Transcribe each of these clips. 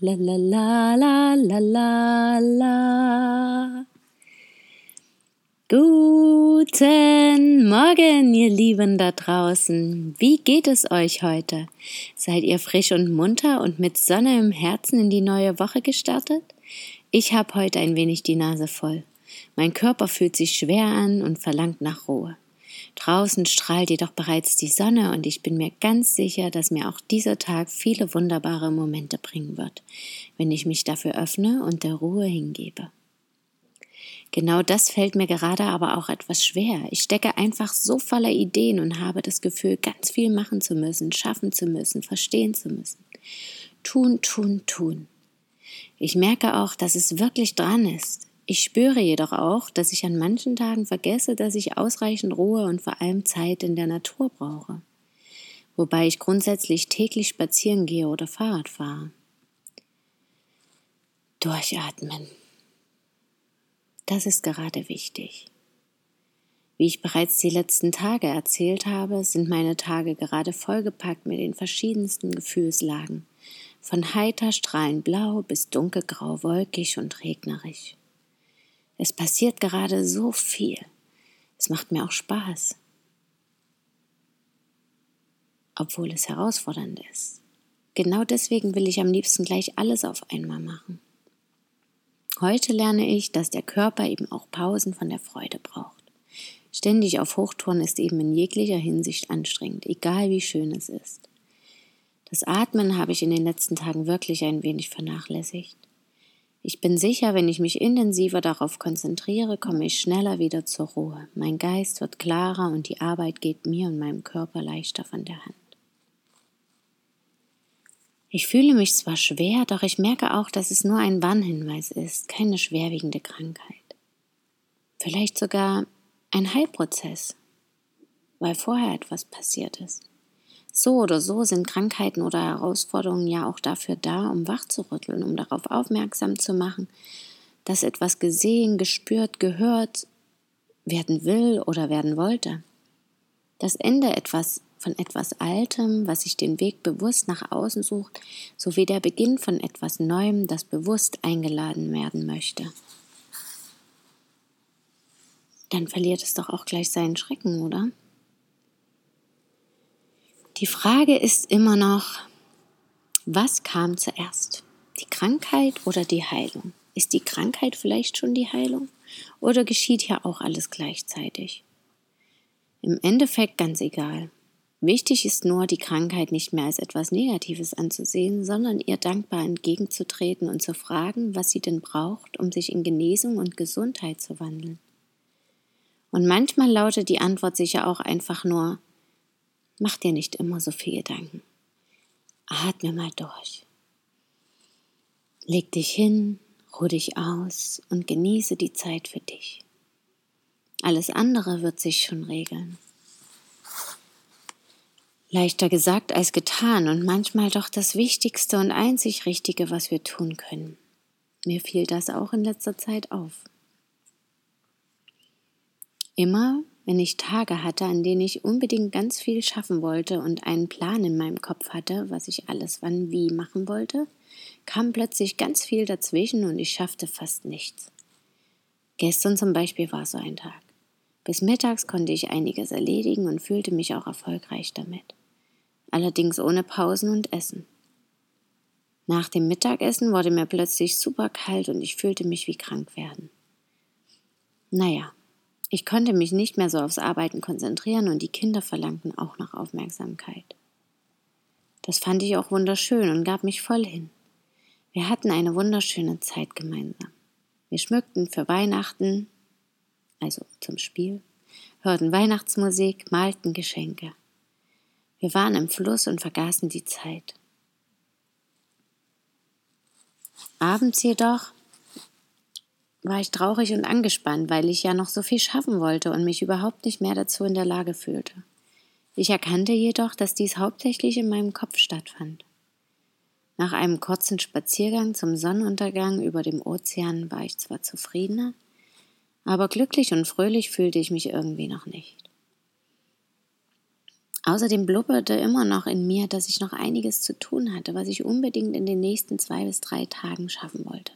La la la la la la la. Guten Morgen, ihr Lieben da draußen. Wie geht es euch heute? Seid ihr frisch und munter und mit Sonne im Herzen in die neue Woche gestartet? Ich habe heute ein wenig die Nase voll. Mein Körper fühlt sich schwer an und verlangt nach Ruhe. Draußen strahlt jedoch bereits die Sonne und ich bin mir ganz sicher, dass mir auch dieser Tag viele wunderbare Momente bringen wird, wenn ich mich dafür öffne und der Ruhe hingebe. Genau das fällt mir gerade aber auch etwas schwer. Ich stecke einfach so voller Ideen und habe das Gefühl, ganz viel machen zu müssen, schaffen zu müssen, verstehen zu müssen. Tun, tun, tun. Ich merke auch, dass es wirklich dran ist. Ich spüre jedoch auch, dass ich an manchen Tagen vergesse, dass ich ausreichend Ruhe und vor allem Zeit in der Natur brauche. Wobei ich grundsätzlich täglich spazieren gehe oder Fahrrad fahre. Durchatmen. Das ist gerade wichtig. Wie ich bereits die letzten Tage erzählt habe, sind meine Tage gerade vollgepackt mit den verschiedensten Gefühlslagen, von heiter strahlend blau bis dunkelgrau wolkig und regnerisch. Es passiert gerade so viel. Es macht mir auch Spaß. Obwohl es herausfordernd ist. Genau deswegen will ich am liebsten gleich alles auf einmal machen. Heute lerne ich, dass der Körper eben auch Pausen von der Freude braucht. Ständig auf Hochtouren ist eben in jeglicher Hinsicht anstrengend, egal wie schön es ist. Das Atmen habe ich in den letzten Tagen wirklich ein wenig vernachlässigt. Ich bin sicher, wenn ich mich intensiver darauf konzentriere, komme ich schneller wieder zur Ruhe. Mein Geist wird klarer und die Arbeit geht mir und meinem Körper leichter von der Hand. Ich fühle mich zwar schwer, doch ich merke auch, dass es nur ein Warnhinweis ist, keine schwerwiegende Krankheit. Vielleicht sogar ein Heilprozess, weil vorher etwas passiert ist. So oder so sind Krankheiten oder Herausforderungen ja auch dafür da, um wachzurütteln, um darauf aufmerksam zu machen, dass etwas gesehen, gespürt, gehört werden will oder werden wollte. Das Ende etwas von etwas Altem, was sich den Weg bewusst nach außen sucht, sowie der Beginn von etwas Neuem, das bewusst eingeladen werden möchte. Dann verliert es doch auch gleich seinen Schrecken, oder? Die Frage ist immer noch, was kam zuerst? Die Krankheit oder die Heilung? Ist die Krankheit vielleicht schon die Heilung? Oder geschieht ja auch alles gleichzeitig? Im Endeffekt ganz egal. Wichtig ist nur, die Krankheit nicht mehr als etwas Negatives anzusehen, sondern ihr dankbar entgegenzutreten und zu fragen, was sie denn braucht, um sich in Genesung und Gesundheit zu wandeln. Und manchmal lautet die Antwort sicher auch einfach nur, Mach dir nicht immer so viel Gedanken. Atme mal durch. Leg dich hin, ruh dich aus und genieße die Zeit für dich. Alles andere wird sich schon regeln. Leichter gesagt als getan und manchmal doch das Wichtigste und einzig Richtige, was wir tun können. Mir fiel das auch in letzter Zeit auf. Immer, wenn ich Tage hatte, an denen ich unbedingt ganz viel schaffen wollte und einen Plan in meinem Kopf hatte, was ich alles wann wie machen wollte, kam plötzlich ganz viel dazwischen und ich schaffte fast nichts. Gestern zum Beispiel war so ein Tag. Bis mittags konnte ich einiges erledigen und fühlte mich auch erfolgreich damit. Allerdings ohne Pausen und Essen. Nach dem Mittagessen wurde mir plötzlich super kalt und ich fühlte mich wie krank werden. Naja, ich konnte mich nicht mehr so aufs Arbeiten konzentrieren und die Kinder verlangten auch nach Aufmerksamkeit. Das fand ich auch wunderschön und gab mich voll hin. Wir hatten eine wunderschöne Zeit gemeinsam. Wir schmückten für Weihnachten, also zum Spiel, hörten Weihnachtsmusik, malten Geschenke. Wir waren im Fluss und vergaßen die Zeit. Abends jedoch war ich traurig und angespannt, weil ich ja noch so viel schaffen wollte und mich überhaupt nicht mehr dazu in der Lage fühlte. Ich erkannte jedoch, dass dies hauptsächlich in meinem Kopf stattfand. Nach einem kurzen Spaziergang zum Sonnenuntergang über dem Ozean war ich zwar zufriedener, aber glücklich und fröhlich fühlte ich mich irgendwie noch nicht. Außerdem blubberte immer noch in mir, dass ich noch einiges zu tun hatte, was ich unbedingt in den nächsten zwei bis drei Tagen schaffen wollte.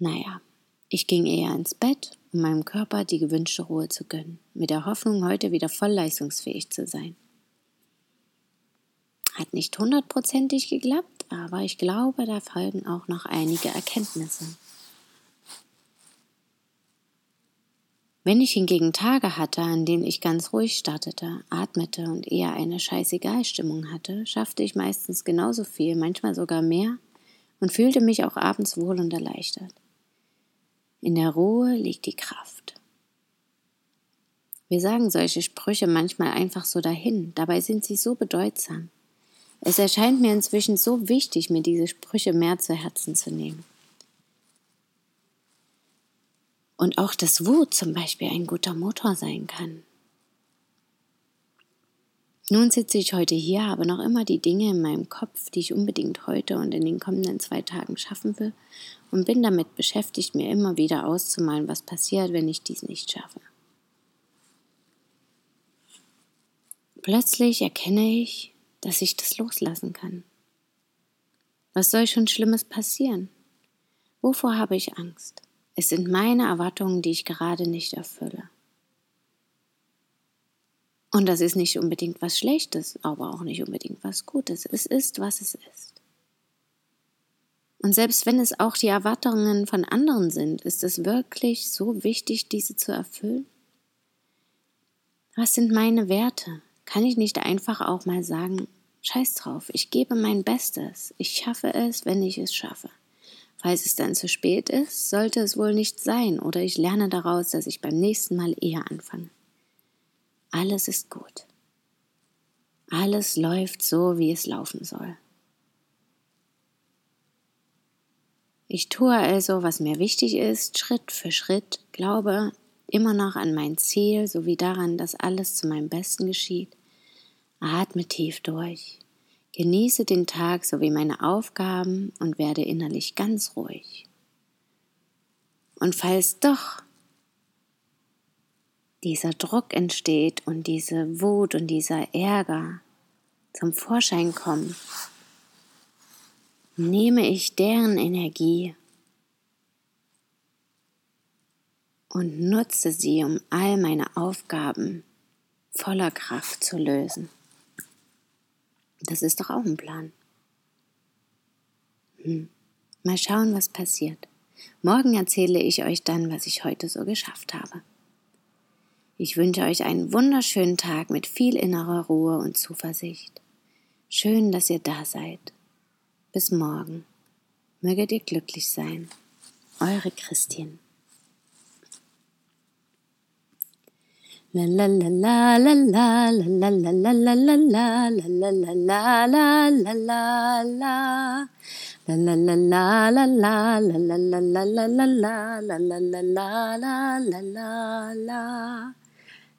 Naja, ich ging eher ins Bett, um meinem Körper die gewünschte Ruhe zu gönnen, mit der Hoffnung, heute wieder voll leistungsfähig zu sein. Hat nicht hundertprozentig geklappt, aber ich glaube, da folgen auch noch einige Erkenntnisse. Wenn ich hingegen Tage hatte, an denen ich ganz ruhig startete, atmete und eher eine Scheißegal-Stimmung hatte, schaffte ich meistens genauso viel, manchmal sogar mehr und fühlte mich auch abends wohl und erleichtert. In der Ruhe liegt die Kraft. Wir sagen solche Sprüche manchmal einfach so dahin, dabei sind sie so bedeutsam. Es erscheint mir inzwischen so wichtig, mir diese Sprüche mehr zu Herzen zu nehmen. Und auch das Wut zum Beispiel ein guter Motor sein kann. Nun sitze ich heute hier, habe noch immer die Dinge in meinem Kopf, die ich unbedingt heute und in den kommenden zwei Tagen schaffen will und bin damit beschäftigt, mir immer wieder auszumalen, was passiert, wenn ich dies nicht schaffe. Plötzlich erkenne ich, dass ich das loslassen kann. Was soll schon Schlimmes passieren? Wovor habe ich Angst? Es sind meine Erwartungen, die ich gerade nicht erfülle. Und das ist nicht unbedingt was Schlechtes, aber auch nicht unbedingt was Gutes. Es ist, was es ist. Und selbst wenn es auch die Erwartungen von anderen sind, ist es wirklich so wichtig, diese zu erfüllen? Was sind meine Werte? Kann ich nicht einfach auch mal sagen, scheiß drauf, ich gebe mein Bestes, ich schaffe es, wenn ich es schaffe. Falls es dann zu spät ist, sollte es wohl nicht sein, oder ich lerne daraus, dass ich beim nächsten Mal eher anfange. Alles ist gut. Alles läuft so, wie es laufen soll. Ich tue also, was mir wichtig ist, Schritt für Schritt, glaube immer noch an mein Ziel sowie daran, dass alles zu meinem Besten geschieht. Atme tief durch, genieße den Tag sowie meine Aufgaben und werde innerlich ganz ruhig. Und falls doch dieser Druck entsteht und diese Wut und dieser Ärger zum Vorschein kommen, nehme ich deren Energie und nutze sie, um all meine Aufgaben voller Kraft zu lösen. Das ist doch auch ein Plan. Hm. Mal schauen, was passiert. Morgen erzähle ich euch dann, was ich heute so geschafft habe. Ich wünsche euch einen wunderschönen Tag mit viel innerer Ruhe und Zuversicht. Schön, dass ihr da seid. Bis morgen. Möget ihr glücklich sein. Eure La